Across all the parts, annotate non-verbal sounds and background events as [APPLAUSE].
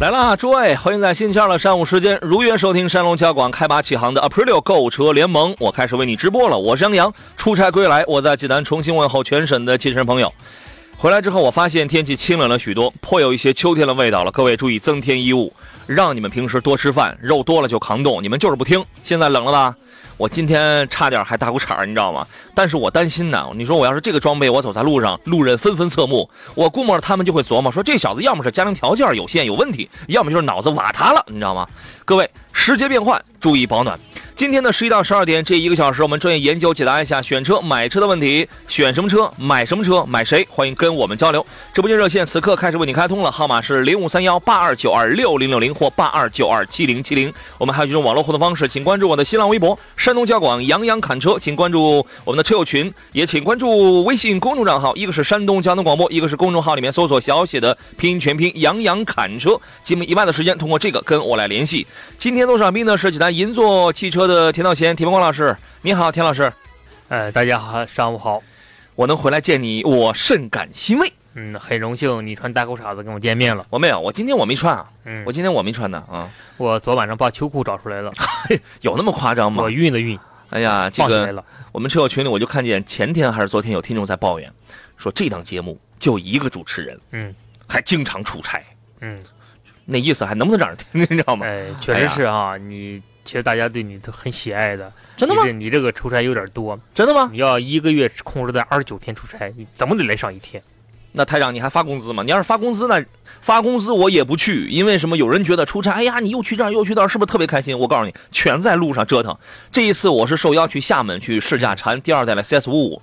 来啦，诸位，欢迎在星期二的上午时间如约收听山龙交广开拔启航的 Aprilio 购车联盟。我开始为你直播了，我是杨洋，出差归来，我在济南重新问候全省的亲人朋友。回来之后，我发现天气清冷了许多，颇有一些秋天的味道了。各位注意增添衣物，让你们平时多吃饭，肉多了就扛冻，你们就是不听。现在冷了吧？我今天差点还打过场，你知道吗？但是我担心呢。你说我要是这个装备，我走在路上，路人纷纷侧目，我估摸着他们就会琢磨说，这小子要么是家庭条件有限有问题，要么就是脑子瓦塌了，你知道吗？各位，时节变换，注意保暖。今天的十一到十二点这一个小时，我们专业研究解答一下选车买车的问题。选什么车，买什么车，买谁？欢迎跟我们交流。直播间热线此刻开始为你开通了，号码是零五三幺八二九二六零六零或八二九二七零七零。我们还有一种网络互动方式，请关注我的新浪微博山东交广杨洋侃车，请关注我们的车友群，也请关注微信公众账号，一个是山东交通广播，一个是公众号里面搜索小写的拼音全拼杨洋侃车。节目以外的时间，通过这个跟我来联系。今天做上宾呢是济南银座汽车的田道贤、田文光老师，你好，田老师。呃，大家好，上午好。我能回来见你，我甚感欣慰。嗯，很荣幸你穿大裤衩子跟我见面了。我没有，我今天我没穿啊。嗯，我今天我没穿呢啊。我昨晚上把秋裤找出来了。[LAUGHS] 有那么夸张吗？我熨了熨。哎呀，这个我们车友群里我就看见前天还是昨天有听众在抱怨，说这档节目就一个主持人，嗯，还经常出差，嗯，那意思还能不能让人听，你知道吗？哎，确实是啊，你。其实大家对你都很喜爱的，真的吗？你这个出差有点多，真的吗？你要一个月控制在二十九天出差，你怎么得来上一天？那台长你还发工资吗？你要是发工资，呢发工资我也不去，因为什么？有人觉得出差，哎呀，你又去这儿又去那儿，是不是特别开心？我告诉你，全在路上折腾。这一次我是受邀去厦门去试驾长安第二代的 CS 五五，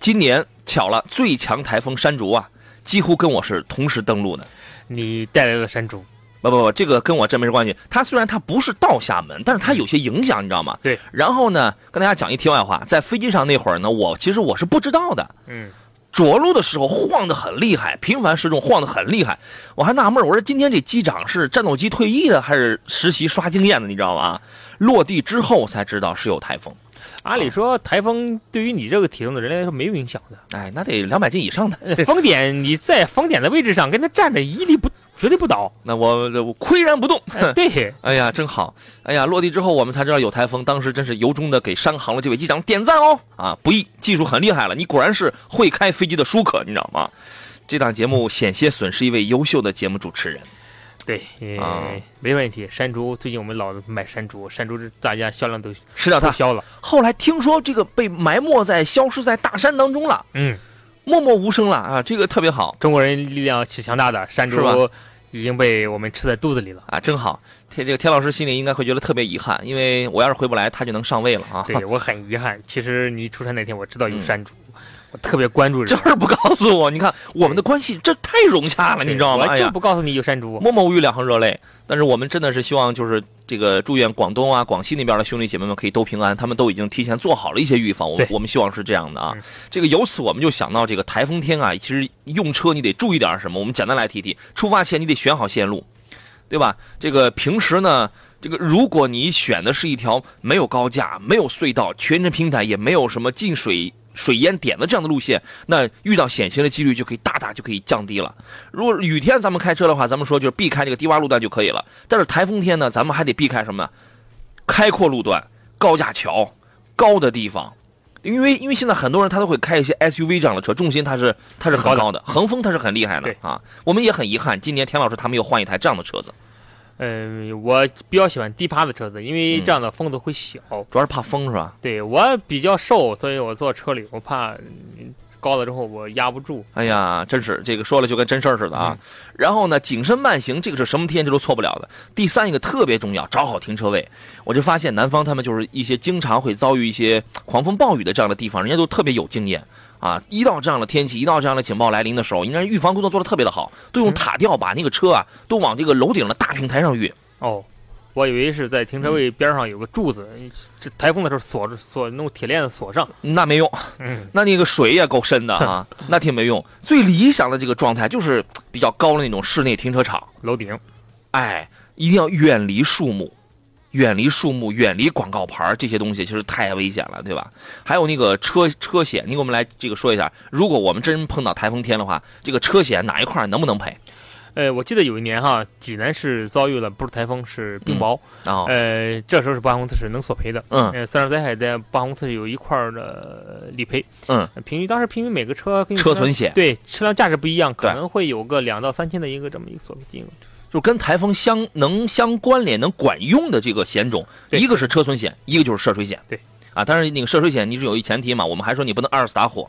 今年巧了，最强台风山竹啊，几乎跟我是同时登陆的。你带来了山竹。不不不，这个跟我真没关系。它虽然它不是到厦门，但是它有些影响，你知道吗？对。然后呢，跟大家讲一题外话，在飞机上那会儿呢，我其实我是不知道的。嗯。着陆的时候晃得很厉害，频繁失重，晃得很厉害。我还纳闷，我说今天这机长是战斗机退役的，还是实习刷经验的？你知道吗？落地之后才知道是有台风。按理说，台风对于你这个体重的人来说没有影响的。哎，那得两百斤以上的。风点你在风点的位置上跟他站着，一律不。绝对不倒，那我我岿然不动。对，[LAUGHS] 哎呀，真好。哎呀，落地之后我们才知道有台风，当时真是由衷的给山航的这位机长点赞哦。啊，不易，技术很厉害了，你果然是会开飞机的舒克，你知道吗？这档节目险些损失一位优秀的节目主持人。对，嗯，没问题。山竹最近我们老买山竹，山竹大家销量都吃掉它消了。后来听说这个被埋没在消失在大山当中了，嗯，默默无声了啊，这个特别好。中国人力量是强大的，山竹已经被我们吃在肚子里了啊，真好！天，这个田老师心里应该会觉得特别遗憾，因为我要是回不来，他就能上位了啊。对我很遗憾。其实你出差那天，我知道有山竹，我特别关注。就是不告诉我，你看我们的关系这太融洽了，你知道吗？我就不告诉你有山竹，默默无语，两行热泪。但是我们真的是希望，就是这个祝愿广东啊、广西那边的兄弟姐妹们可以都平安。他们都已经提前做好了一些预防，我我们希望是这样的啊。这个由此我们就想到，这个台风天啊，其实用车你得注意点什么？我们简单来提提。出发前你得选好线路，对吧？这个平时呢，这个如果你选的是一条没有高架、没有隧道、全程平坦，也没有什么进水。水淹点的这样的路线，那遇到险情的几率就可以大大就可以降低了。如果雨天咱们开车的话，咱们说就是避开这个低洼路段就可以了。但是台风天呢，咱们还得避开什么？开阔路段、高架桥、高的地方，因为因为现在很多人他都会开一些 SUV 这样的车，重心它是它是很高的，横风它是很厉害的啊。我们也很遗憾，今年田老师他们又换一台这样的车子。嗯，我比较喜欢低趴的车子，因为这样的风都会小，主要是怕风是吧？对我比较瘦，所以我坐车里我怕高高了之后我压不住。哎呀，真是这个说了就跟真事儿似的啊。然后呢，谨慎慢行，这个是什么天气都错不了的。第三一个特别重要，找好停车位。我就发现南方他们就是一些经常会遭遇一些狂风暴雨的这样的地方，人家都特别有经验啊。一到这样的天气，一到这样的警报来临的时候，应该预防工作做的特别的好，都用塔吊把那个车啊都往这个楼顶的大平台上运。哦。我以为是在停车位边上有个柱子，这台风的时候锁着锁，弄铁链子锁上，那没用。嗯，那那个水也够深的啊，[LAUGHS] 那挺没用。最理想的这个状态就是比较高的那种室内停车场楼顶，哎，一定要远离树木，远离树木，远离广告牌这些东西，其实太危险了，对吧？还有那个车车险，你给我们来这个说一下，如果我们真碰到台风天的话，这个车险哪一块能不能赔？呃，我记得有一年哈，济南市遭遇了不是台风，是冰雹。哦。呃，这时候是保险公司是能索赔的。嗯。呃，自然灾害在保险公司有一块的理赔。嗯。平均当时平均每个车车损险对车辆价值不一样，可能会有个两到三千的一个这么一个索赔金额。就跟台风相能相关联、能管用的这个险种，一个是车损险，一个就是涉水险。对。啊，但是那个涉水险你是有一前提嘛，我们还说你不能二次打火。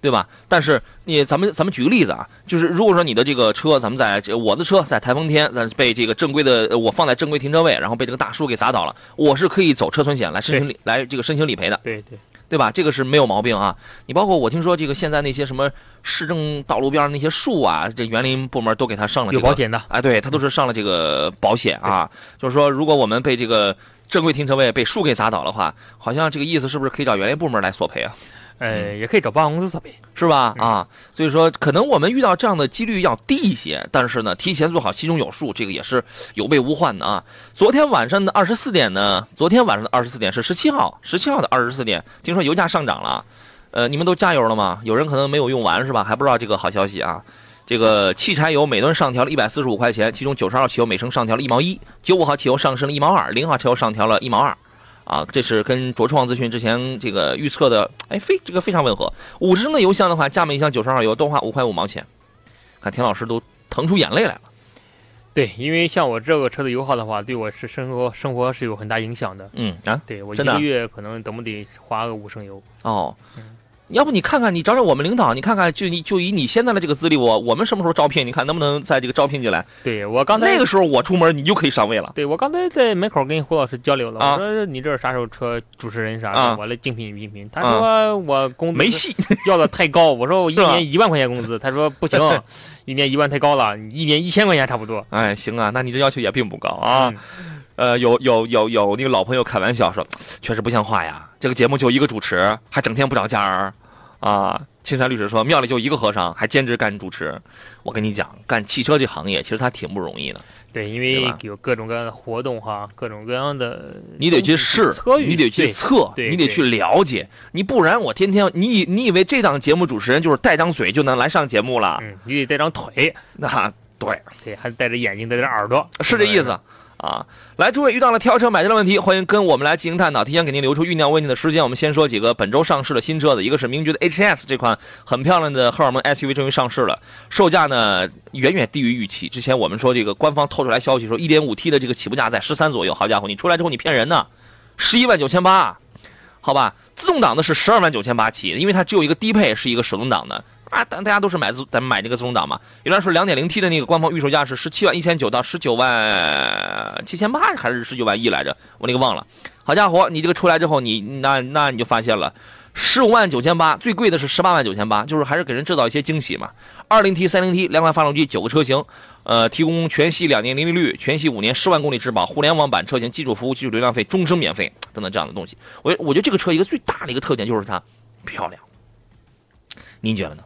对吧？但是你咱们咱们举个例子啊，就是如果说你的这个车，咱们在我的车在台风天，咱被这个正规的我放在正规停车位，然后被这个大树给砸倒了，我是可以走车损险来申请理来这个申请理赔的。对对对吧？这个是没有毛病啊。你包括我听说这个现在那些什么市政道路边那些树啊，这园林部门都给他上了有保险的。哎，对他都是上了这个保险啊。就是说，如果我们被这个正规停车位被树给砸倒的话，好像这个意思是不是可以找园林部门来索赔啊？呃，也可以找保险公司索赔，是吧？啊，所以说可能我们遇到这样的几率要低一些，但是呢，提前做好心中有数，这个也是有备无患的啊。昨天晚上的二十四点呢，昨天晚上的二十四点是十七号，十七号的二十四点，听说油价上涨了，呃，你们都加油了吗？有人可能没有用完是吧？还不知道这个好消息啊。这个汽柴油每吨上调了一百四十五块钱，其中九十号汽油每升上调了一毛一，九五号汽油上升了一毛二，零号汽油上调了一毛二。啊，这是跟卓创资讯之前这个预测的，哎，非这个非常吻合。五十升的油箱的话，加满一箱九十二油多花五块五毛钱。看田老师都腾出眼泪来了。对，因为像我这个车的油耗的话，对我是生活生活是有很大影响的。嗯啊，对我一个月可能怎么得花个五升油。哦。要不你看看，你找找我们领导，你看看，就你就以你现在的这个资历，我我们什么时候招聘？你看能不能在这个招聘进来？对我刚才那个时候我出门，你就可以上位了。对我刚才在门口跟胡老师交流了，我说你这啥时候车主持人啥的，我来竞聘竞聘。他说我工资没戏，要的太高。我说 [LAUGHS] 我一年一万块钱工资，他说不行，[LAUGHS] 一年一万太高了，一年一千块钱差不多。哎，行啊，那你这要求也并不高啊。呃，有有有有那个老朋友开玩笑说，确实不像话呀，这个节目就一个主持，还整天不找家儿。啊，青山律师说，庙里就一个和尚，还兼职干主持。我跟你讲，干汽车这行业其实他挺不容易的。对，因为有各种各样的活动哈，各种各样的，你得去试，你得去测，你得去了解，你不然我天天，你你以为这档节目主持人就是带张嘴就能来上节目了？嗯，你得带张腿，那 [LAUGHS] 对对，还带着眼睛，带着耳朵，是这意思。啊，来，诸位遇到了挑车买车的问题，欢迎跟我们来进行探讨。提前给您留出酝酿问题的时间。我们先说几个本周上市的新车子，一个是名爵的 HS 这款很漂亮的荷尔蒙 SUV 终于上市了，售价呢远远低于预期。之前我们说这个官方透出来消息说，1.5T 的这个起步价在十三左右。好家伙，你出来之后你骗人呢，十一万九千八，好吧？自动挡的是十二万九千八起，因为它只有一个低配是一个手动挡的。啊，大大家都是买自咱们买这个自动挡嘛。原来说两点零 T 的那个官方预售价是十七万一千九到十九万七千八，还是十九万一来着？我那个忘了。好家伙，你这个出来之后，你那那你就发现了，十五万九千八，最贵的是十八万九千八，就是还是给人制造一些惊喜嘛。二零 T、三零 T 两款发动机，九个车型，呃，提供全系两年零利率，全系五年十万公里质保，互联网版车型，基础服务、基础流量费终生免费等等这样的东西。我我觉得这个车一个最大的一个特点就是它漂亮，您觉得呢？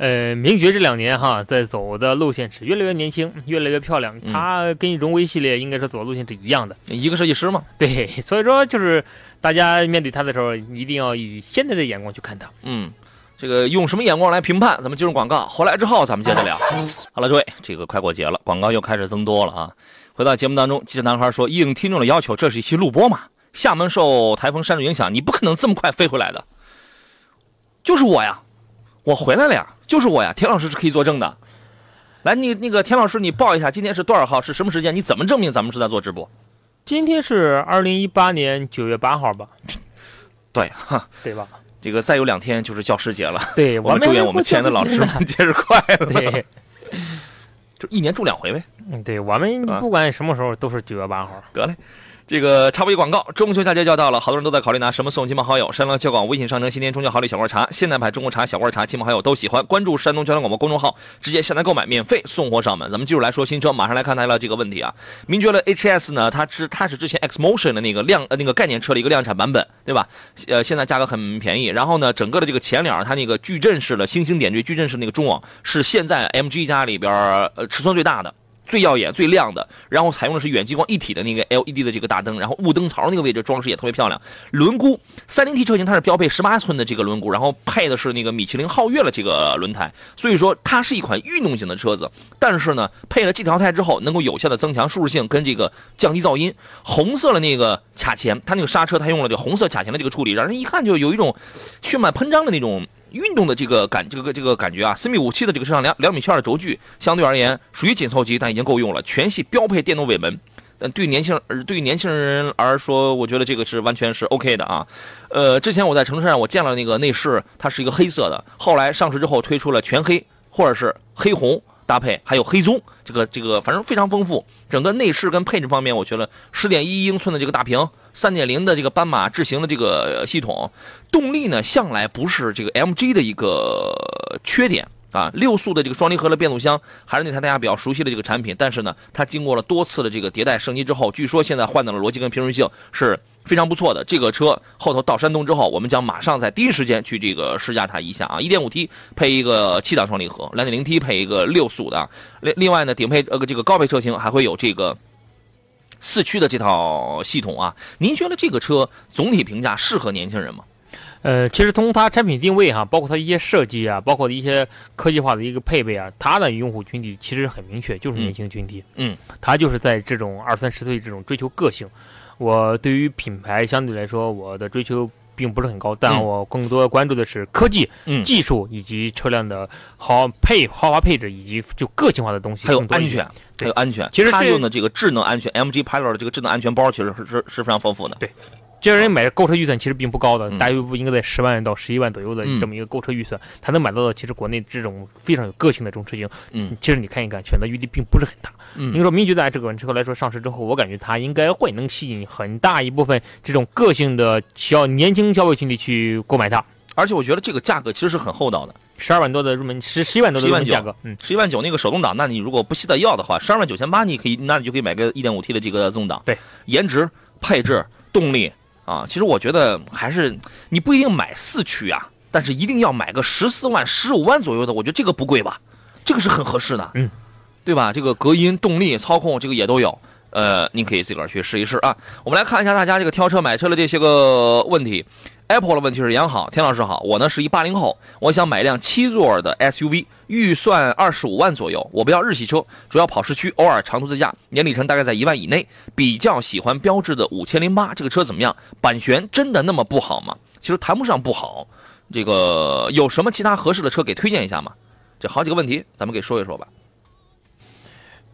呃，名爵这两年哈，在走的路线是越来越年轻，越来越漂亮。它跟荣威系列应该是走的路线是一样的，一个设计师嘛。对，[LAUGHS] 所以说就是大家面对它的时候，一定要以现在的眼光去看它。嗯，这个用什么眼光来评判？咱们进入广告，回来之后咱们接着聊。好了，各位，这个快过节了，广告又开始增多了啊。回到节目当中，记者男孩说：“应听众的要求，这是一期录播嘛？厦门受台风山竹影响，你不可能这么快飞回来的。”就是我呀，我回来了呀。就是我呀，田老师是可以作证的。来，你那个田老师，你报一下，今天是多少号？是什么时间？你怎么证明咱们是在做直播？今天是二零一八年九月八号吧？对，哈，[LAUGHS] 对吧？这个再有两天就是教师节了，对，我们祝愿我们亲爱的老师们节日快乐。对，[LAUGHS] 就一年住两回呗。嗯，对我们不管什么时候都是九月八号。得嘞。这个插播一广告，中秋佳节就要到了，好多人都在考虑拿什么送亲朋好友。山东交广微信商城新年中秋好礼小罐茶，现代牌中国茶、小罐茶，亲朋好友都喜欢。关注山东交通广播公众号，直接下单购买，免费送货上门。咱们继续来说新车，马上来看它的这个问题啊。名爵的 HS 呢，它是它是之前 Xmotion 的那个量呃那个概念车的一个量产版本，对吧？呃，现在价格很便宜。然后呢，整个的这个前脸它那个矩阵式的星星点缀矩阵式那个中网是现在 MG 家里边呃尺寸最大的。最耀眼、最亮的，然后采用的是远激光一体的那个 LED 的这个大灯，然后雾灯槽那个位置装饰也特别漂亮。轮毂，三零 T 车型它是标配十八寸的这个轮毂，然后配的是那个米其林皓月的这个轮胎，所以说它是一款运动型的车子。但是呢，配了这条胎之后，能够有效的增强舒适性跟这个降低噪音。红色的那个卡钳，它那个刹车它用了这红色卡钳的这个处理，让人一看就有一种血脉喷张的那种。运动的这个感，这个这个感觉啊，四米五七的这个车上两两米七二的轴距，相对而言属于紧凑级，但已经够用了。全系标配电动尾门，嗯，对年轻人，对于年轻人而说，我觉得这个是完全是 OK 的啊。呃，之前我在城市上我见了那个内饰，它是一个黑色的，后来上市之后推出了全黑或者是黑红搭配，还有黑棕，这个这个反正非常丰富。整个内饰跟配置方面，我觉得十点一英寸的这个大屏。三点零的这个斑马智行的这个系统，动力呢向来不是这个 MG 的一个缺点啊。六速的这个双离合的变速箱还是那台大家比较熟悉的这个产品，但是呢，它经过了多次的这个迭代升级之后，据说现在换到了逻辑跟平顺性是非常不错的。这个车后头到山东之后，我们将马上在第一时间去这个试驾它一下啊。一点五 T 配一个七档双离合，两点零 T 配一个六速的。另另外呢，顶配呃这个高配车型还会有这个。四驱的这套系统啊，您觉得这个车总体评价适合年轻人吗？呃，其实从它产品定位哈，包括它一些设计啊，包括一些科技化的一个配备啊，它的用户群体其实很明确，就是年轻群体。嗯，它就是在这种二三十岁这种追求个性。我对于品牌相对来说，我的追求。并不是很高，但我更多关注的是科技、技术以及车辆的豪配豪华配置，以及就个性化的东西，还有安全，还有安全。其实它用的这个智能安全，MG Pilot 的这个智能安全包，其实是是是非常丰富的。对。这人买购车预算其实并不高的，大约不应该在十万到十一万左右的这么一个购车预算，才能买到的。其实国内这种非常有个性的这种车型，嗯，其实你看一看，选择余地并不是很大。嗯，你说名爵在这款车来说上市之后，我感觉它应该会能吸引很大一部分这种个性的小年轻消费群体去购买它。而且我觉得这个价格其实是很厚道的，十二万多的入门，十十一万多的入门价格，嗯，十一万九那个手动挡，那你如果不惜得要的话，十二万九千八你可以，那你就可以买个一点五 T 的这个自动挡。对，颜值、配置、动力。啊，其实我觉得还是你不一定买四驱啊，但是一定要买个十四万、十五万左右的，我觉得这个不贵吧，这个是很合适的，嗯，对吧？这个隔音、动力、操控，这个也都有，呃，您可以自个儿去试一试啊。我们来看一下大家这个挑车买车的这些个问题。Apple 的问题是杨好，田老师好，我呢是一八零后，我想买辆七座的 SUV。预算二十五万左右，我不要日系车，主要跑市区，偶尔长途自驾，年里程大概在一万以内。比较喜欢标致的五千零八，这个车怎么样？版权真的那么不好吗？其实谈不上不好，这个有什么其他合适的车给推荐一下吗？这好几个问题，咱们给说一说吧。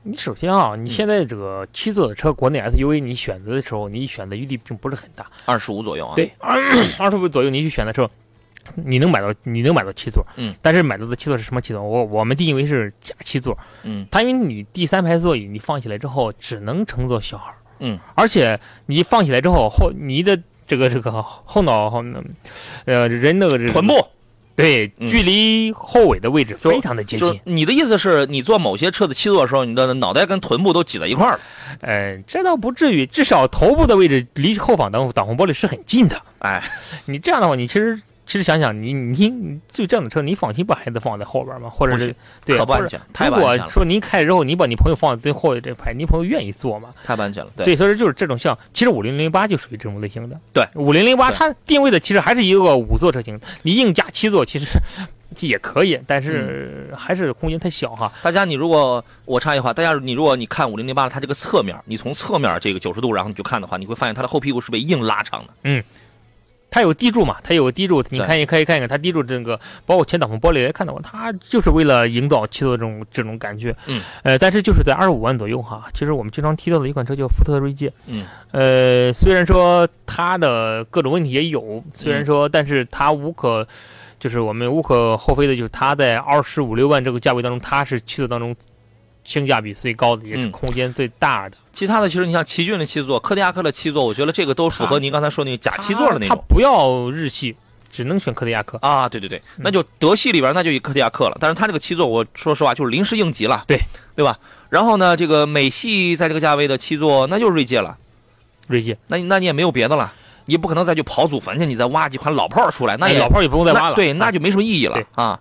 你首先啊，你现在这个七座的车，国内 SUV 你选择的时候，你选择余地并不是很大，二十五左右啊。对，二十五左右你去选的车。你能买到，你能买到七座，嗯，但是买到的七座是什么七座？我我们定义为是假七座，嗯，它因为你第三排座椅你放起来之后只能乘坐小孩，嗯，而且你放起来之后后你的这个这个后脑后呃人的这臀部，对，距离后尾的位置非常的接近。你的意思是你坐某些车子七座的时候，你的脑袋跟臀部都挤在一块儿了？呃，这倒不至于，至少头部的位置离后方挡挡风玻璃是很近的。哎，你这样的话，你其实。其实想想，你你就这样的车，你放心把孩子放在后边吗？或者是对，不安全。如果说您开之后，你把你朋友放在最后这排，你朋友愿意坐吗？太不安全了。对所以说就是这种像，其实五零零八就属于这种类型的。对，五零零八它定位的其实还是一个五座车型，你硬加七座其实 [LAUGHS] 也可以，但是还是空间太小哈。大家，你如果我插一句话，大家你如果你看五零零八它这个侧面，你从侧面这个九十度然后你去看的话，你会发现它的后屁股是被硬拉长的。嗯。它有低柱嘛，它有个低柱，你看也可以看一看它低柱这个，包括前挡风玻璃也看到过，它就是为了营造七座这种这种感觉。嗯，呃，但是就是在二十五万左右哈。其实我们经常提到的一款车叫福特锐界。嗯，呃，虽然说它的各种问题也有，虽然说，但是它无可，就是我们无可厚非的，就是它在二十五六万这个价位当中，它是七座当中。性价比最高的，也是空间最大的。其他的，其实你像奇骏的七座、柯迪亚克的七座，我觉得这个都符合您刚才说那个假七座的那种。它不要日系，只能选柯迪亚克啊！对对对，那就德系里边那就一柯迪亚克了。但是它这个七座，我说实话就是临时应急了，对对吧？然后呢，这个美系在这个价位的七座，那就是锐界了。锐界，那那你也没有别的了，你不可能再去刨祖坟去，你再挖几款老炮出来，那也老炮也不用再挖了。对，那就没什么意义了啊。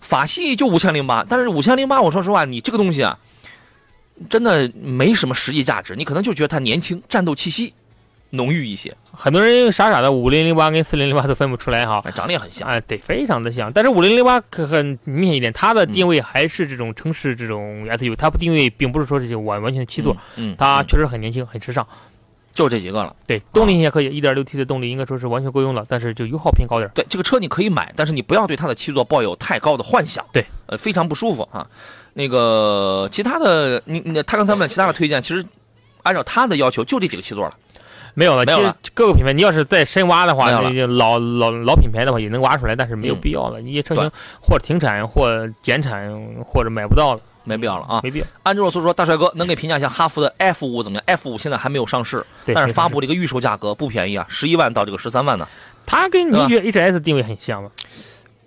法系就五千零八，但是五千零八，我说实话，你这个东西啊。真的没什么实际价值，你可能就觉得它年轻，战斗气息浓郁一些。很多人傻傻的五零零八跟四零零八都分不出来哈，长得也很像，哎，对，非常的像。但是五零零八可很明显一点，它的定位还是这种城市这种 SUV，它不定位并不是说这些完完全的七座，嗯，它确实很年轻，很时尚。就这几个了。对，动力也可以，一点六 T 的动力应该说是完全够用了，但是就油耗偏高点。对，这个车你可以买，但是你不要对它的七座抱有太高的幻想。对，呃，非常不舒服啊。那个其他的，你你他刚才问其他的推荐，其实按照他的要求，就这几个七座了，没有了，没有了。各个品牌，你要是再深挖的话，老老老品牌的话也能挖出来，但是没有必要了。你车型或者停产，或减产，或者买不到了，没必要了啊，没必要。按照所说，大帅哥能给评价一下哈弗的 F 五怎么样？F 五现在还没有上市，但是发布这个预售价格不便宜啊，十一万到这个十三万呢。它跟你觉得 HS 定位很像吗？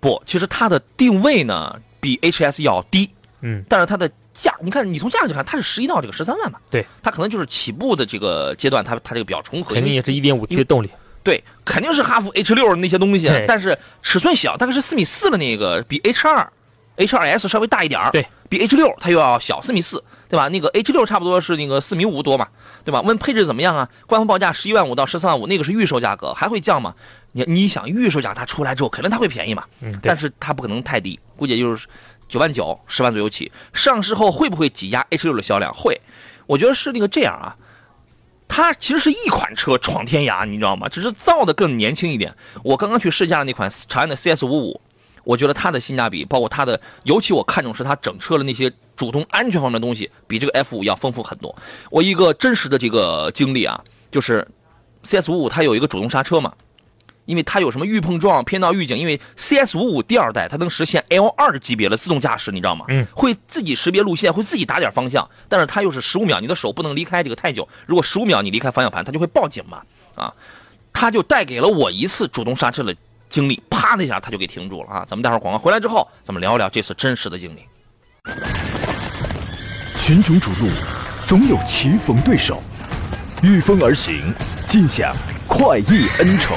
不，其实它的定位呢比 HS 要低。嗯，但是它的价，你看，你从价格看，它是十一到这个十三万吧？对，它可能就是起步的这个阶段，它它这个比较重合。肯定也是一点五 T 的动力。对，肯定是哈弗 H 六那些东西，但是尺寸小，大概是四米四的那个，比 H 二、H 二 S 稍微大一点儿。对，比 H 六它又要小四米四，对吧？那个 H 六差不多是那个四米五多嘛，对吧？问配置怎么样啊？官方报价十一万五到十三万五，那个是预售价格，还会降吗？你你想预售价它出来之后，肯定它会便宜嘛？嗯，但是它不可能太低，估计就是。九万九，十万左右起。上市后会不会挤压 H 六的销量？会，我觉得是那个这样啊。它其实是一款车闯天涯，你知道吗？只是造的更年轻一点。我刚刚去试驾的那款长安的 CS 五五，我觉得它的性价比，包括它的，尤其我看中是它整车的那些主动安全方面的东西，比这个 F 五要丰富很多。我一个真实的这个经历啊，就是 CS 五五它有一个主动刹车嘛。因为它有什么预碰撞、偏道预警，因为 CS 五五第二代它能实现 L 二级别的自动驾驶，你知道吗？嗯，会自己识别路线，会自己打点方向，但是它又是十五秒，你的手不能离开这个太久。如果十五秒你离开方向盘，它就会报警嘛。啊，它就带给了我一次主动刹车的经历，啪的一下它就给停住了啊！咱们待会儿广告回来之后，咱们聊一聊这次真实的经历。群雄逐鹿，总有棋逢对手，御风而行，尽享快意恩仇。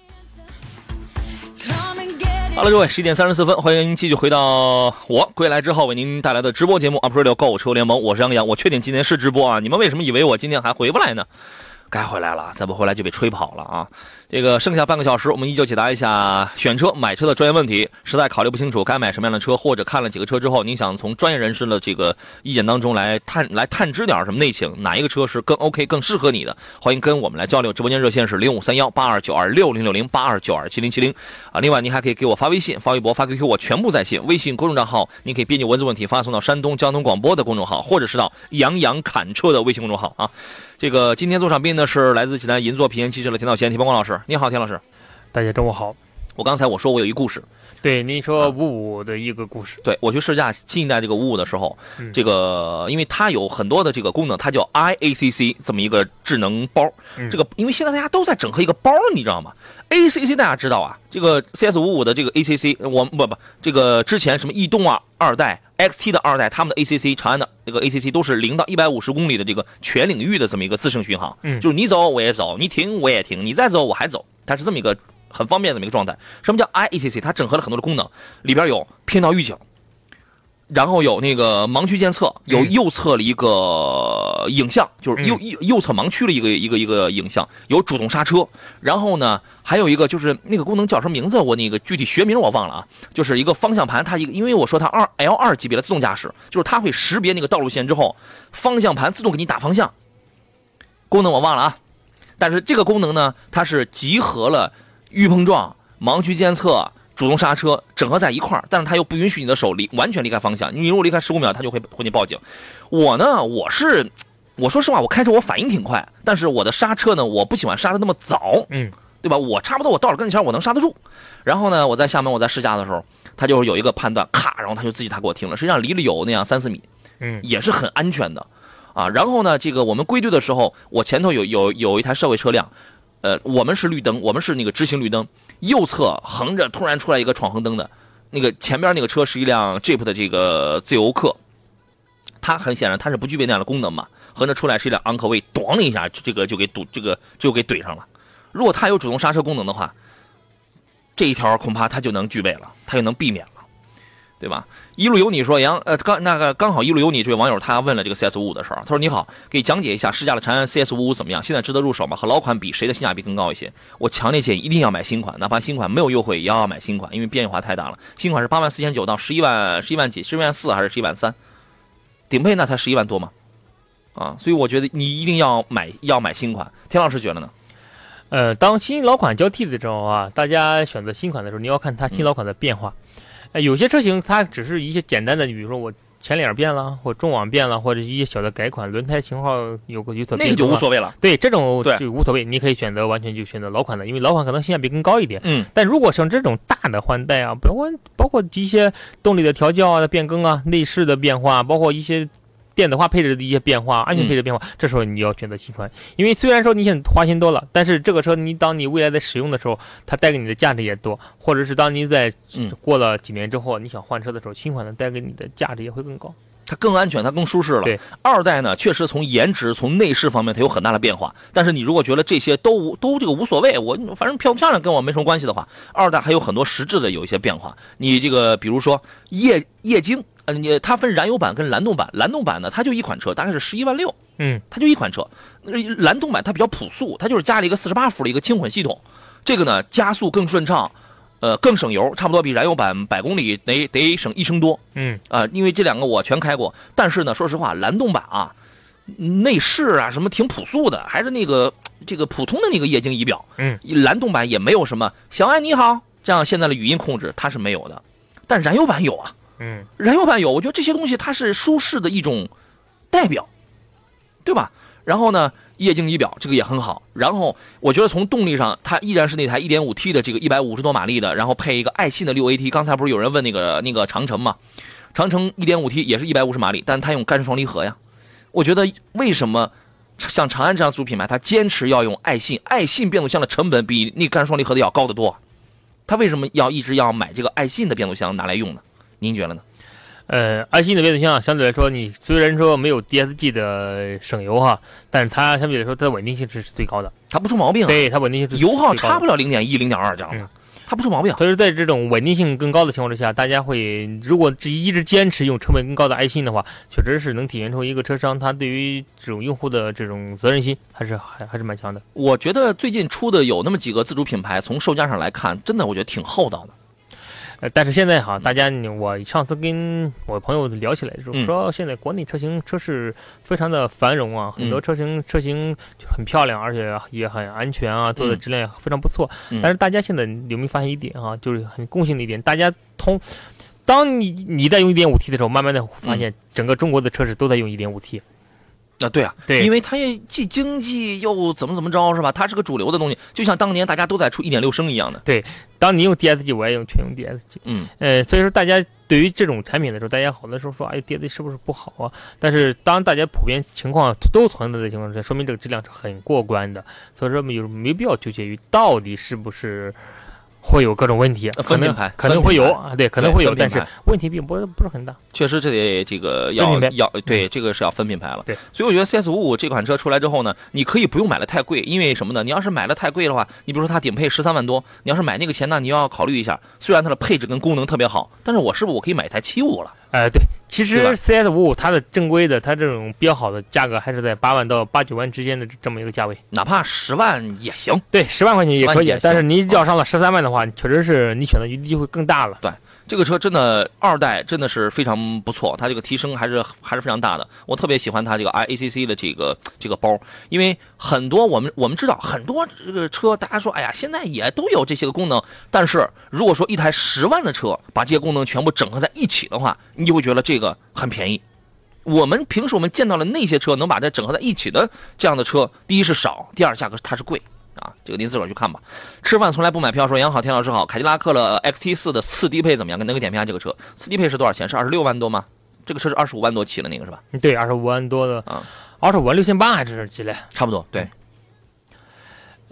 好了，各位，十一点三十四分，欢迎您继续回到我归来之后为您带来的直播节目《Up Radio 购车联盟》，我是杨洋。我确定今天是直播啊，你们为什么以为我今天还回不来呢？该回来了，再不回来就被吹跑了啊！这个剩下半个小时，我们依旧解答一下选车、买车的专业问题。实在考虑不清楚该买什么样的车，或者看了几个车之后，您想从专业人士的这个意见当中来探来探知点什么内情，哪一个车是更 OK、更适合你的？欢迎跟我们来交流。直播间热线是零五三幺八二九二六零六零八二九二七零七零啊。另外，您还可以给我发微信、发微博、发 QQ，我全部在线。微信公众账号，您可以编辑文字问题发送到山东交通广播的公众号，或者是到杨洋侃车的微信公众号啊。这个今天做场宾呢是来自济南银座平安汽车的田道贤、田光光老师。你好，田老师。大家中午好。我刚才我说我有一故事。对，您说五五的一个故事。对我去试驾新一代这个五五的时候，这个因为它有很多的这个功能，它叫 iACC 这么一个智能包。这个因为现在大家都在整合一个包，你知道吗？ACC 大家知道啊，这个 CS 五五的这个 ACC，我不不，这个之前什么逸动啊二代。XT 的二代，他们的 ACC 长安的这个 ACC 都是零到一百五十公里的这个全领域的这么一个自适应巡航，嗯，就是你走我也走，你停我也停，你再走我还走，它是这么一个很方便的这么一个状态。什么叫 iACC？它整合了很多的功能，里边有偏道预警，然后有那个盲区监测，有右侧的一个影像，就是右右右侧盲区的一个一个一个影像，有主动刹车。然后呢，还有一个就是那个功能叫什么名字？我那个具体学名我忘了啊。就是一个方向盘，它一个，因为我说它二 L 二级别的自动驾驶，就是它会识别那个道路线之后，方向盘自动给你打方向。功能我忘了啊，但是这个功能呢，它是集合了预碰撞、盲区监测。主动刹车整合在一块儿，但是它又不允许你的手离完全离开方向。你如果离开十五秒，它就会会你报警。我呢，我是我说实话，我开车我反应挺快，但是我的刹车呢，我不喜欢刹的那么早，嗯，对吧？我差不多我到了跟前，我能刹得住。然后呢，我在厦门我在试驾的时候，他就有一个判断，咔，然后他就自己他给我停了。实际上离了有那样三四米，嗯，也是很安全的啊。然后呢，这个我们归队的时候，我前头有有有一台社会车辆，呃，我们是绿灯，我们是那个直行绿灯。右侧横着突然出来一个闯红灯的，那个前边那个车是一辆 Jeep 的这个自由客，它很显然它是不具备那样的功能嘛。横着出来是一辆昂科威，咣的一下，这个就给堵，这个就给怼上了。如果它有主动刹车功能的话，这一条恐怕它就能具备了，它就能避免了，对吧？一路有你说杨呃刚那个刚好一路有你这位网友他问了这个 CS 五五的事儿，他说你好，给讲解一下试驾的长安 CS 五五怎么样？现在值得入手吗？和老款比，谁的性价比更高一些？我强烈建议一定要买新款，哪怕新款没有优惠也要买新款，因为变化太大了。新款是八万四千九到十一万十一万几，十一万四还是十一万三？顶配那才十一万多嘛，啊，所以我觉得你一定要买要买新款。田老师觉得呢？呃，当新老款交替的时候啊，大家选择新款的时候，你要看它新老款的变化。哎，有些车型它只是一些简单的，你比如说我前脸变了，或中网变了，或者一些小的改款，轮胎型号有个有所变，那就无所谓了。对，这种就无所谓，你可以选择完全就选择老款的，因为老款可能性价比更高一点。嗯。但如果像这种大的换代啊，包括包括一些动力的调教啊、变更啊、内饰的变化，包括一些。电子化配置的一些变化，安全配置变化，这时候你要选择新款，因为虽然说你现在花钱多了，但是这个车你当你未来在使用的时候，它带给你的价值也多，或者是当你在过了几年之后，你想换车的时候，新款的带给你的价值也会更高，它更安全，它更舒适了。对，二代呢，确实从颜值、从内饰方面它有很大的变化，但是你如果觉得这些都无都这个无所谓，我反正漂不漂亮跟我没什么关系的话，二代还有很多实质的有一些变化，你这个比如说液液晶。呃，你它分燃油版跟蓝动版，蓝动版呢，它就一款车，大概是十一万六，嗯，它就一款车。蓝动版它比较朴素，它就是加了一个四十八伏的一个轻混系统，这个呢加速更顺畅，呃，更省油，差不多比燃油版百公里得得省一升多，嗯，啊，因为这两个我全开过，但是呢，说实话，蓝动版啊，内饰啊什么挺朴素的，还是那个这个普通的那个液晶仪表，嗯，燃动版也没有什么小爱你好这样现在的语音控制它是没有的，但燃油版有啊。嗯，燃油版有，我觉得这些东西它是舒适的一种代表，对吧？然后呢，液晶仪表这个也很好。然后我觉得从动力上，它依然是那台 1.5T 的这个150多马力的，然后配一个爱信的 6AT。刚才不是有人问那个那个长城嘛？长城 1.5T 也是一百五十马力，但它用干式双离合呀。我觉得为什么像长安这样自主品牌，它坚持要用爱信？爱信变速箱的成本比那干式双离合的要高得多。它为什么要一直要买这个爱信的变速箱拿来用呢？您觉得呢？呃，爱信的变速箱相对来说，你虽然说没有 DSG 的省油哈，但是它相对来说它的稳定性是是最高的，它不出毛病。对，它稳定性油耗差不了零点一、零点二这样的，它不出毛病。所以说，在这种稳定性更高的情况之下，大家会如果一直坚持用成本更高的爱信的话，确实是能体现出一个车商他对于这种用户的这种责任心还是还还是蛮强的。我觉得最近出的有那么几个自主品牌，从售价上来看，真的我觉得挺厚道的。呃，但是现在哈，大家，我上次跟我朋友聊起来的时候，说现在国内车型车市非常的繁荣啊，很多车型车型很漂亮，而且也很安全啊，做的质量也非常不错。但是大家现在有没有发现一点啊，就是很共性的一点，大家通，当你你在用一点五 T 的时候，慢慢的发现整个中国的车市都在用一点五 T。啊，对啊，对，因为它也既经济又怎么怎么着，是吧？它是个主流的东西，就像当年大家都在出一点六升一样的。对，当你用 DSG，我也用全用 DSG。嗯，呃，所以说大家对于这种产品的时候，大家好多时候说，哎，DSG 是不是不好啊？但是当大家普遍情况都存在的情况下，说明这个质量是很过关的。所以说没有没必要纠结于到底是不是。会有各种问题，分品牌可能会有啊，对，可能会有，但是问题并不不是很大。确实，这得这个要要对，这个是要分品牌了。对，所以我觉得 CS 五五这款车出来之后呢，你可以不用买的太贵，因为什么呢？你要是买的太贵的话，你比如说它顶配十三万多，你要是买那个钱呢，你要考虑一下。虽然它的配置跟功能特别好，但是我是不是我可以买一台七五了？哎，对，其实 CS 五五它的正规的，它这种比较好的价格还是在八万到八九万之间的这么一个价位，哪怕十万也行。对，十万块钱也可以，但是你要上了十三万的话，确实是你选择余地就会更大了。对。这个车真的二代真的是非常不错，它这个提升还是还是非常大的。我特别喜欢它这个 i A C C 的这个这个包，因为很多我们我们知道很多这个车，大家说哎呀，现在也都有这些个功能。但是如果说一台十万的车把这些功能全部整合在一起的话，你就会觉得这个很便宜。我们平时我们见到的那些车能把它整合在一起的这样的车，第一是少，第二价格它是贵。啊，这个您自个儿去看吧。吃饭从来不买票，说杨好，田老师好。凯迪拉克的 XT 四的次低配怎么样？跟那个点评下这个车，次低配是多少钱？是二十六万多吗？这个车是二十五万多起的那个是吧？对，二十五万多的啊，二十五万六千八还是几嘞？差不多，对。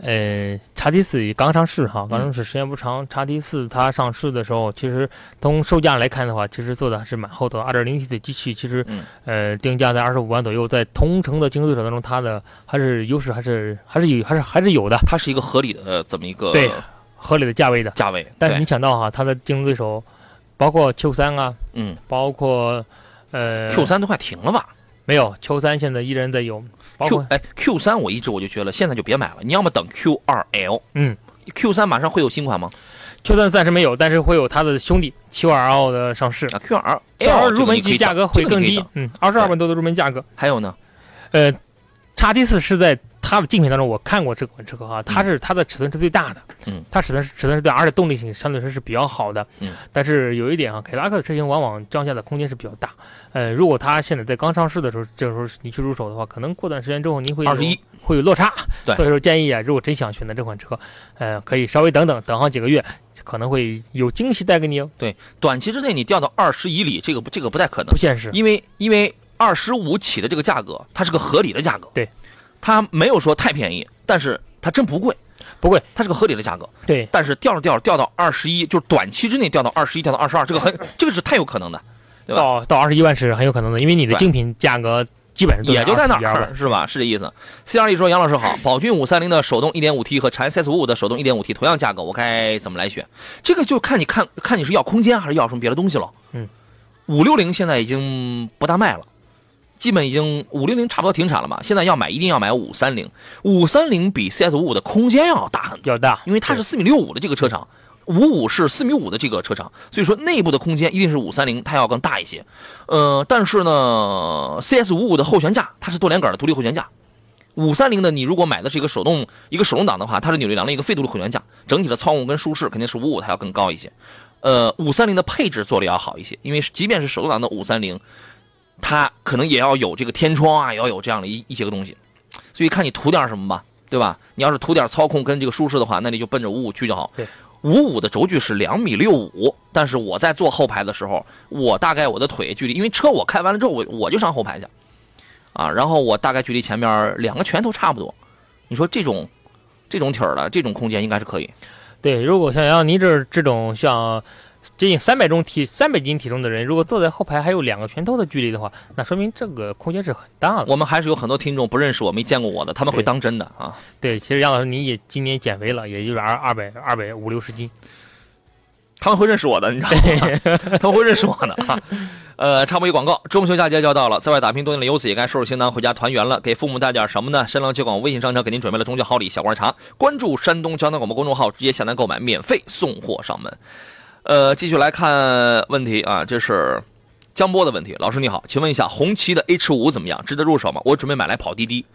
呃，叉 T 四刚上市哈，刚上市时间不长。叉 T 四它上市的时候，其实从售价来看的话，其实做的还是蛮厚的。二点零 T 的机器，其实呃定价在二十五万左右，在同城的竞争对手当中，它的还是优势还是还是有还是还是有的。它是一个合理的这么一个对合理的价位的价位。但是你想到哈，它的竞争对手包括 Q 三啊，嗯，包括呃 Q 三都快停了吧？没有，Q 三现在依然在有。Q 哎，Q 三我一直我就觉得现在就别买了，你要么等 Q 二 L。嗯，Q 三马上会有新款吗？Q 三暂时没有，但是会有它的兄弟 Q 二 L 的上市。Q 二 L 入门级价格会更低，嗯，二十二万多的入门价格。还有呢，呃，叉 T 四是在。它的竞品当中，我看过这款车哈，它是它的尺寸是最大的，嗯，它尺寸是尺寸是最大，而且动力性相对来说是比较好的，嗯，但是有一点啊，凯迪拉克的车型往往降价的空间是比较大，呃，如果它现在在刚上市的时候，这个时候你去入手的话，可能过段时间之后您会二十一。会有落差，对，所以说建议啊，如果真想选择这款车，呃，可以稍微等等，等上几个月，可能会有惊喜带给你哦。对，短期之内你掉到二十以里，这个不这个不太可能，不现实，因为因为二十五起的这个价格，它是个合理的价格，对。它没有说太便宜，但是它真不贵，不贵，它是个合理的价格。对，但是掉着掉着掉到二十一，就是短期之内掉到二十一，掉到二十二，这个很，[LAUGHS] 这个是太有可能的，对吧？到到二十一万是很有可能的，因为你的竞品价格基本上也就在那儿，是吧？是这意思。C R E 说：“杨老师好，宝骏五三零的手动一点五 T 和长安 CS 五五的手动一点五 T 同样价格，我该怎么来选？这个就看你看看你是要空间还是要什么别的东西了。嗯，五六零现在已经不大卖了。”基本已经五零零差不多停产了嘛，现在要买一定要买五三零，五三零比 CS 五五的空间要大很要大，因为它是四米六五的这个车长，五五是四米五的这个车长，所以说内部的空间一定是五三零它要更大一些。呃，但是呢，CS 五五的后悬架它是多连杆的独立后悬架，五三零的你如果买的是一个手动一个手动挡的话，它是扭力梁的一个非独立后悬架，整体的操控跟舒适肯定是五五它要更高一些。呃，五三零的配置做的要好一些，因为即便是手动挡的五三零。它可能也要有这个天窗啊，也要有这样的一一些个东西，所以看你图点什么吧，对吧？你要是图点操控跟这个舒适的话，那你就奔着五五去就好。对，五五的轴距是两米六五，但是我在坐后排的时候，我大概我的腿距离，因为车我开完了之后，我我就上后排去，啊，然后我大概距离前面两个拳头差不多。你说这种这种体儿的这种空间应该是可以。对，如果像像你这这种像。接近三百重体三百斤体重的人，如果坐在后排还有两个拳头的距离的话，那说明这个空间是很大的。我们还是有很多听众不认识我，没见过我的，他们会当真的啊。对，其实杨老师你也今年减肥了，也就是二二百二百五六十斤，他们会认识我的，你知道吗？[LAUGHS] 他们会认识我的啊。呃，插播一广告，中秋佳节就要到了，在外打拼多年的游子也该收拾行囊回家团圆了。给父母带点什么呢？山东交广微信商城给您准备了中秋好礼小罐茶，关注山东交通广播公众号，直接下单购买，免费送货上门。呃，继续来看问题啊，这是江波的问题。老师你好，请问一下，红旗的 H 五怎么样？值得入手吗？我准备买来跑滴滴。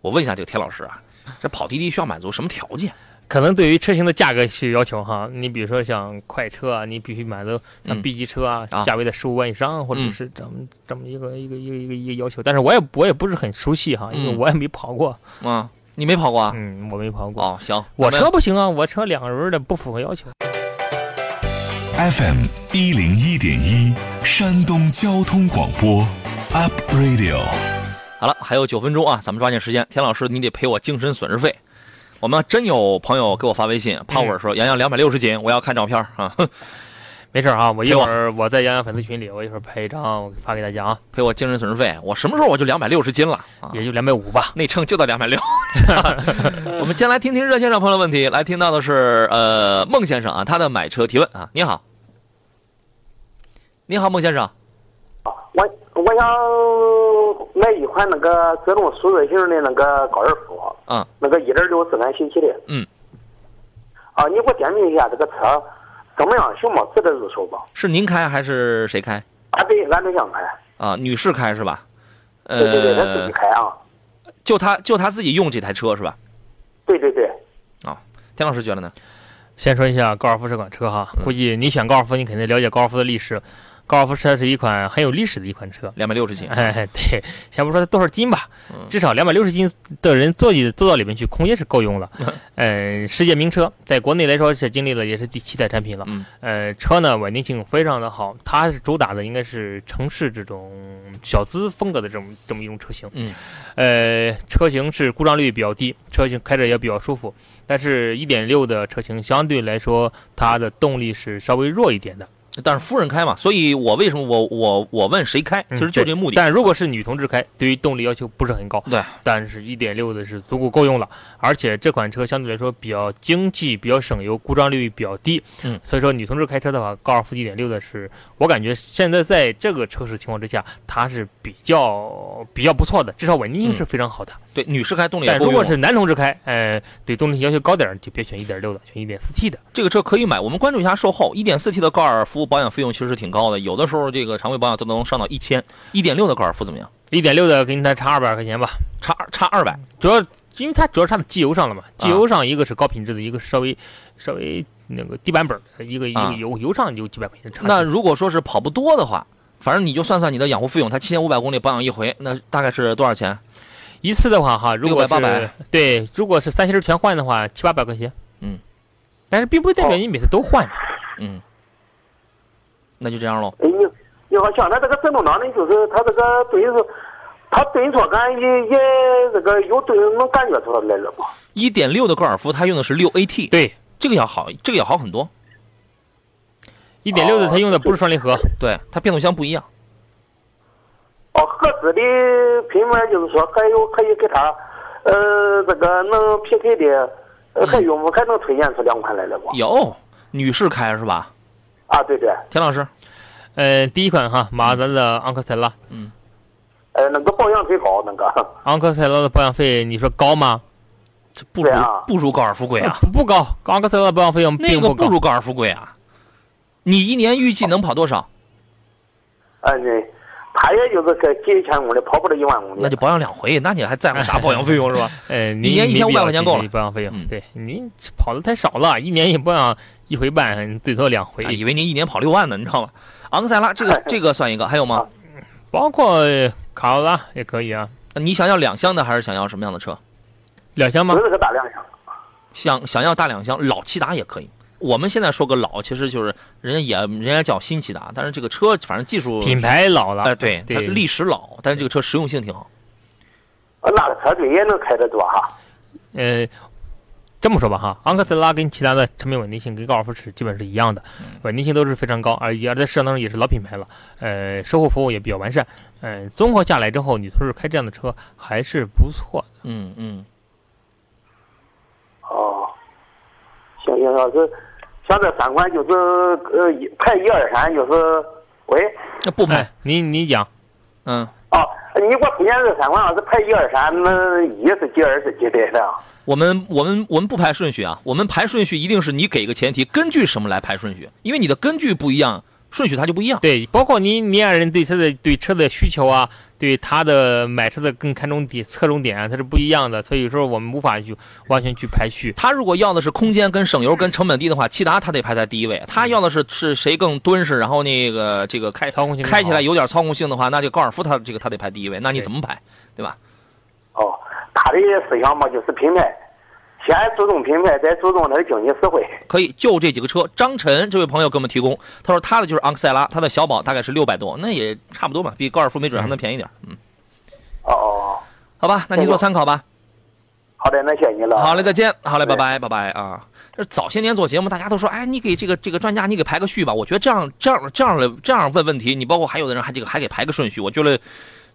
我问一下这个田老师啊，这跑滴滴需要满足什么条件？可能对于车型的价格是有要求哈。你比如说像快车啊，你必须满足像 B 级车啊，价位在十五万以上，或者是这么这么一个一个一个一个一个要求。但是我也我也不是很熟悉哈，因为我也没跑过。啊，你没跑过啊？嗯，我没跑过。哦，行，我车不行啊，我车两个轮的不符合要求。FM 一零一点一，山东交通广播，Up Radio。好了，还有九分钟啊，咱们抓紧时间。田老师，你得赔我精神损失费。我们真有朋友给我发微信，Power 说杨洋两百六十斤，我要看照片啊。没事啊，我一会儿我在杨洋粉丝群里，我一会儿拍一张发给大家啊，赔我精神损失费。我什么时候我就两百六十斤了？也就两百五吧，内称就到两百六。[LAUGHS] [LAUGHS] 我们先来听听热线上朋友的问题，来听到的是呃孟先生啊，他的买车提问啊，你好。你好，孟先生。我我想买一款那个自动舒适型的那个高尔夫，嗯，那个一点六自然吸气的，嗯，啊，你给我点评一下这个车怎么样，行吗？值得入手吧？是您开还是谁开？啊，对，俺对象开。啊，女士开是吧？对对对，她自己开啊。就他就他自己用这台车是吧？对对对。啊，田老师觉得呢？先说一下高尔夫这款车哈，估计你选高尔夫，你肯定了解高尔夫的历史。高尔夫车是一款很有历史的一款车，两百六十斤。哎，对，先不说它多少斤吧，至少两百六十斤的人坐进坐到里面去，空间是够用了。嗯，世界名车，在国内来说是经历了也是第七代产品了。嗯，呃，车呢稳定性非常的好，它是主打的应该是城市这种小资风格的这种这么一种车型。嗯，呃，车型是故障率比较低，车型开着也比较舒服，但是一点六的车型相对来说它的动力是稍微弱一点的。但是夫人开嘛，所以我为什么我我我问谁开，其实就这目的。但如果是女同志开，对于动力要求不是很高。对，但是一点六的是足够够用了，而且这款车相对来说比较经济，比较省油，故障率比较低。嗯，所以说女同志开车的话，高尔夫一点六的是，我感觉现在在这个车市情况之下，它是比较比较不错的，至少稳定性是非常好的。对，女士开动力。但如果是男同志开，呃，对动力要求高点就别选一点六的，选一点四 T 的。这个车可以买，我们关注一下售后。一点四 T 的高尔夫保养费用其实是挺高的，有的时候这个常规保养都能上到一千。一点六的高尔夫怎么样？一点六的给你再差二百块钱吧，差差二百。主要因为它主要差在机油上了嘛，机油上一个是高品质的，一个稍微稍微那个低版本的，一个一个油油上就几百块钱差。那如果说是跑不多的话，反正你就算算你的养护费用，它七千五百公里保养一回，那大概是多少钱？一次的话，哈，如果是对，如果是三星全换的话，七八百块钱。嗯，但是并不代表你每次都换。嗯，那就这样喽。哎，你你好像它这个震动档的，就是它这个对是，它顿挫感也也这个有对能感觉出来了吧？一点六的高尔夫，它用的是六 AT，对，这个要好，这个要好很多。一点六的它用的不是双离合，对，它变速箱不一样。哦，合资的品牌就是说还有可以给他，呃，这个能匹配的，呃，还有还能推荐出两款来了不？有，女士开是吧？啊，对对。田老师，呃，第一款哈，马自达的昂克赛拉，嗯，呃，那个保养费高，那个。[LAUGHS] 昂克赛拉的保养费，你说高吗？这不如不如高尔夫贵啊？不高，昂克赛拉的保养费用并不不如高尔夫贵啊。你一年预计能跑多少？啊，对。他也就是个几千公里，跑不了一万公里。那就保养两回，那你还在乎啥保养费用是吧？呃，[LAUGHS] 一年一千五百块钱够了。保养费用，对，您跑的太少了，一年也保养一回半，最多两回。以为您一年跑六万呢，你知道吗？昂克赛拉这个 [LAUGHS] 这个算一个，还有吗？[LAUGHS] 包括卡罗拉也可以啊。你想要两厢的还是想要什么样的车？两厢吗？是个大两厢。想想要大两厢，老骐达也可以。我们现在说个老，其实就是人家也人家叫新骐达，但是这个车反正技术品牌老了，哎，对，它历史老，但是这个车实用性挺好。那个车队也能开得多哈。呃，这么说吧哈，昂克赛拉跟其他的产品稳定性跟高尔夫是基本是一样的，稳定性都是非常高，而而在市场当中也是老品牌了，呃，售后服务也比较完善，嗯，综合下来之后，你同事开这样的车还是不错的。嗯嗯。哦，行行行，这。像这三款就是呃排一二三就是喂，那不排，你你讲，嗯，哦，你给我推荐这三款要是排一二三，那一是几二是几对的？我们我们我们不排顺序啊，我们排顺序一定是你给个前提，根据什么来排顺序？因为你的根据不一样，顺序它就不一样。对，包括你你爱人对车的对车的需求啊。对他的买车的更看重点、侧重点，它是不一样的，所以有时候我们无法去完全去排序。他如果要的是空间跟省油跟成本低的话，骐达他得排在第一位。他要的是是谁更敦实，然后那个这个开操控性开起来有点操控性的话，那就高尔夫他这个他得排第一位。那你怎么排，对吧？哦，他的思想嘛就是品牌。先注重品牌，再注重它的经济实惠。可以，就这几个车。张晨这位朋友给我们提供，他说他的就是昂克赛拉，他的小宝大概是六百多，那也差不多吧，比高尔夫没准还能便宜点。嗯。哦。好吧，那您做参考吧。好的，那谢谢您了。好嘞，再见。好嘞，拜拜，拜拜啊。这早些年做节目，大家都说，哎，你给这个这个专家，你给排个序吧。我觉得这样这样这样的这样问问题，你包括还有的人还这个还给排个顺序，我觉得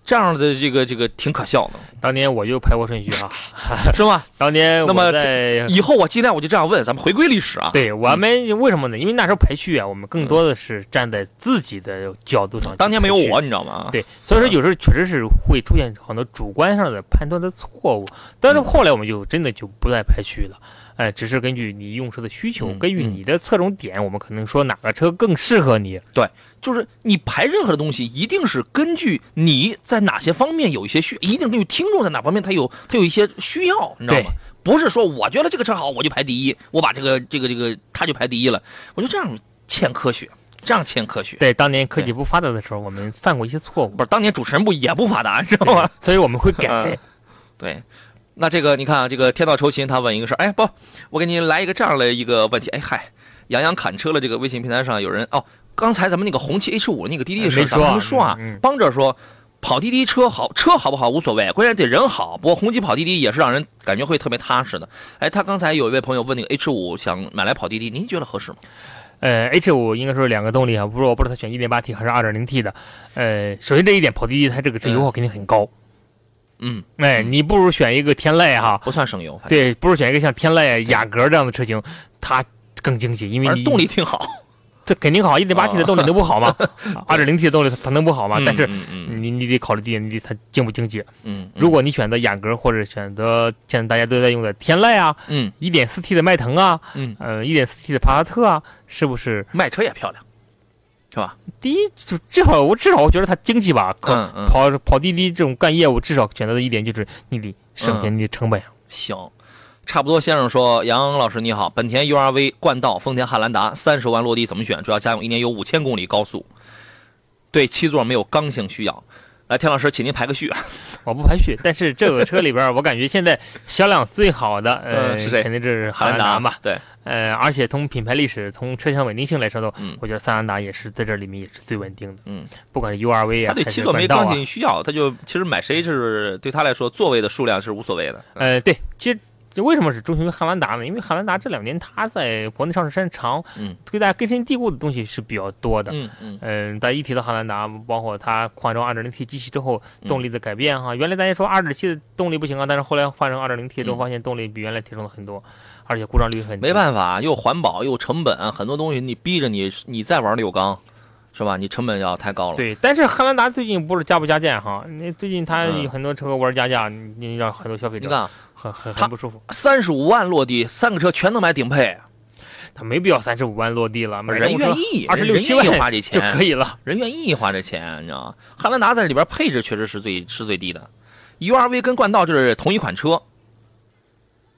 这样的这个这个挺可笑的。当年我就排过顺序啊，[LAUGHS] 是吗？当年那么在以后我尽量我就这样问，咱们回归历史啊。对我们为什么呢？因为那时候排序啊，我们更多的是站在自己的角度上。当年没有我，你知道吗？对，所以说有时候确实是会出现很多主观上的判断的错误。但是后来我们就真的就不再排序了，哎，只是根据你用车的需求，根据你的侧重点，我们可能说哪个车更适合你。对。就是你排任何的东西，一定是根据你在哪些方面有一些需，一定根据听众在哪方面他有他有一些需要，你知道吗？不是说我觉得这个车好我就排第一，我把这个这个这个他就排第一了，我觉得这样欠科学，这样欠科学。对，当年科技不发达的时候，我们犯过一些错误。不是，当年主持人不也不发达，知道吗？所以我们会改。对，那这个你看啊，这个天道酬勤，他问一个事儿，哎不，我给你来一个这样的一个问题，哎嗨，杨洋砍车了，这个微信平台上有人哦。刚才咱们那个红旗 H 五那个滴滴的事，咱们没说啊。帮着说，跑滴滴车好，车好不好无所谓，关键得人好。不过红旗跑滴滴也是让人感觉会特别踏实的。哎，他刚才有一位朋友问那个 H 五想买来跑滴滴，您觉得合适吗？呃，H 五应该说两个动力啊，不是我不知道他选 1.8T 还是 2.0T 的。呃，首先这一点，跑滴滴它这个这油耗肯定很高。嗯，哎，你不如选一个天籁哈，不算省油。对，不如选一个像天籁、雅阁这样的车型，它更经济，因为你动力挺好。这肯定好，一点八 T 的动力能不好吗？[LAUGHS] 二点零 T 的动力它能不好吗？但是你你得考虑第一，你它经不经济。嗯，如果你选择雅阁或者选择现在大家都在用的天籁啊，嗯，一点四 T 的迈腾啊，嗯，呃，一点四 T 的帕萨特啊，是不是卖车也漂亮，是吧？第一就至少我至少我觉得它经济吧，嗯嗯，跑跑滴滴这种干业务，至少选择的一点就是你得省钱，你的成本。行。差不多，先生说：“杨老师你好，本田 URV 冠道，丰田汉兰达，三十万落地怎么选？主要家用一年有五千公里高速，对七座没有刚性需要。来，田老师，请您排个序啊。[LAUGHS] 我不排序，但是这个车里边，我感觉现在销量最好的，[LAUGHS] 呃，是谁？肯定是汉兰达吧？对，呃，而且从品牌历史、从车厢稳定性来说的，我觉得三兰达也是在这里面也是最稳定的。嗯，不管是 URV 啊，他对七座没刚性需要，他就其实买谁是对他来说座位的数量是无所谓的。呃，对，其实。这为什么是钟情于汉兰达呢？因为汉兰达这两年它在国内上市时间长，嗯，对大家根深蒂固的东西是比较多的，嗯嗯嗯。大家一提到汉兰达，包括它换成 2.0T 机器之后动力的改变哈，原来大家说2.7的动力不行啊，但是后来换成 2.0T 之后发现动力比原来提升了很多，而且故障率很低。没办法，又环保又成本，很多东西你逼着你你再玩六缸。是吧？你成本要太高了。对，但是汉兰达最近不是加不加价哈？那最近它有很多车玩加价，你让很多消费者你看很很很不舒服。三十五万落地，三个车全能买顶配，他没必要三十五万落地了。人愿意，二十六七万花这钱就可以了。人愿意花这钱，你知道吗？汉兰达在里边配置确实是最是最低的，URV 跟冠道就是同一款车，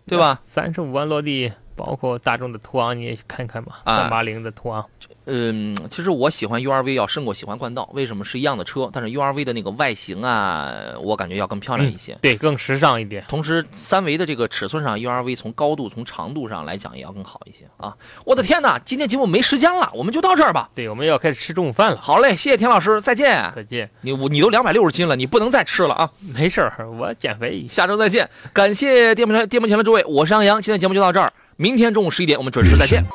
对吧？三十五万落地，包括大众的途昂你也看看吧，三八零的途昂。嗯，其实我喜欢 URV 要胜过喜欢冠道，为什么是一样的车？但是 URV 的那个外形啊，我感觉要更漂亮一些，对，更时尚一点。同时，三维的这个尺寸上，URV 从高度、从长度上来讲也要更好一些啊！我的天哪，今天节目没时间了，我们就到这儿吧。对，我们要开始吃中午饭了。好嘞，谢谢田老师，再见。再见。你我你都两百六十斤了，你不能再吃了啊！没事儿，我减肥。下周再见，感谢电幕前电幕前的诸位，我是杨洋，今天节目就到这儿，明天中午十一点我们准时再见。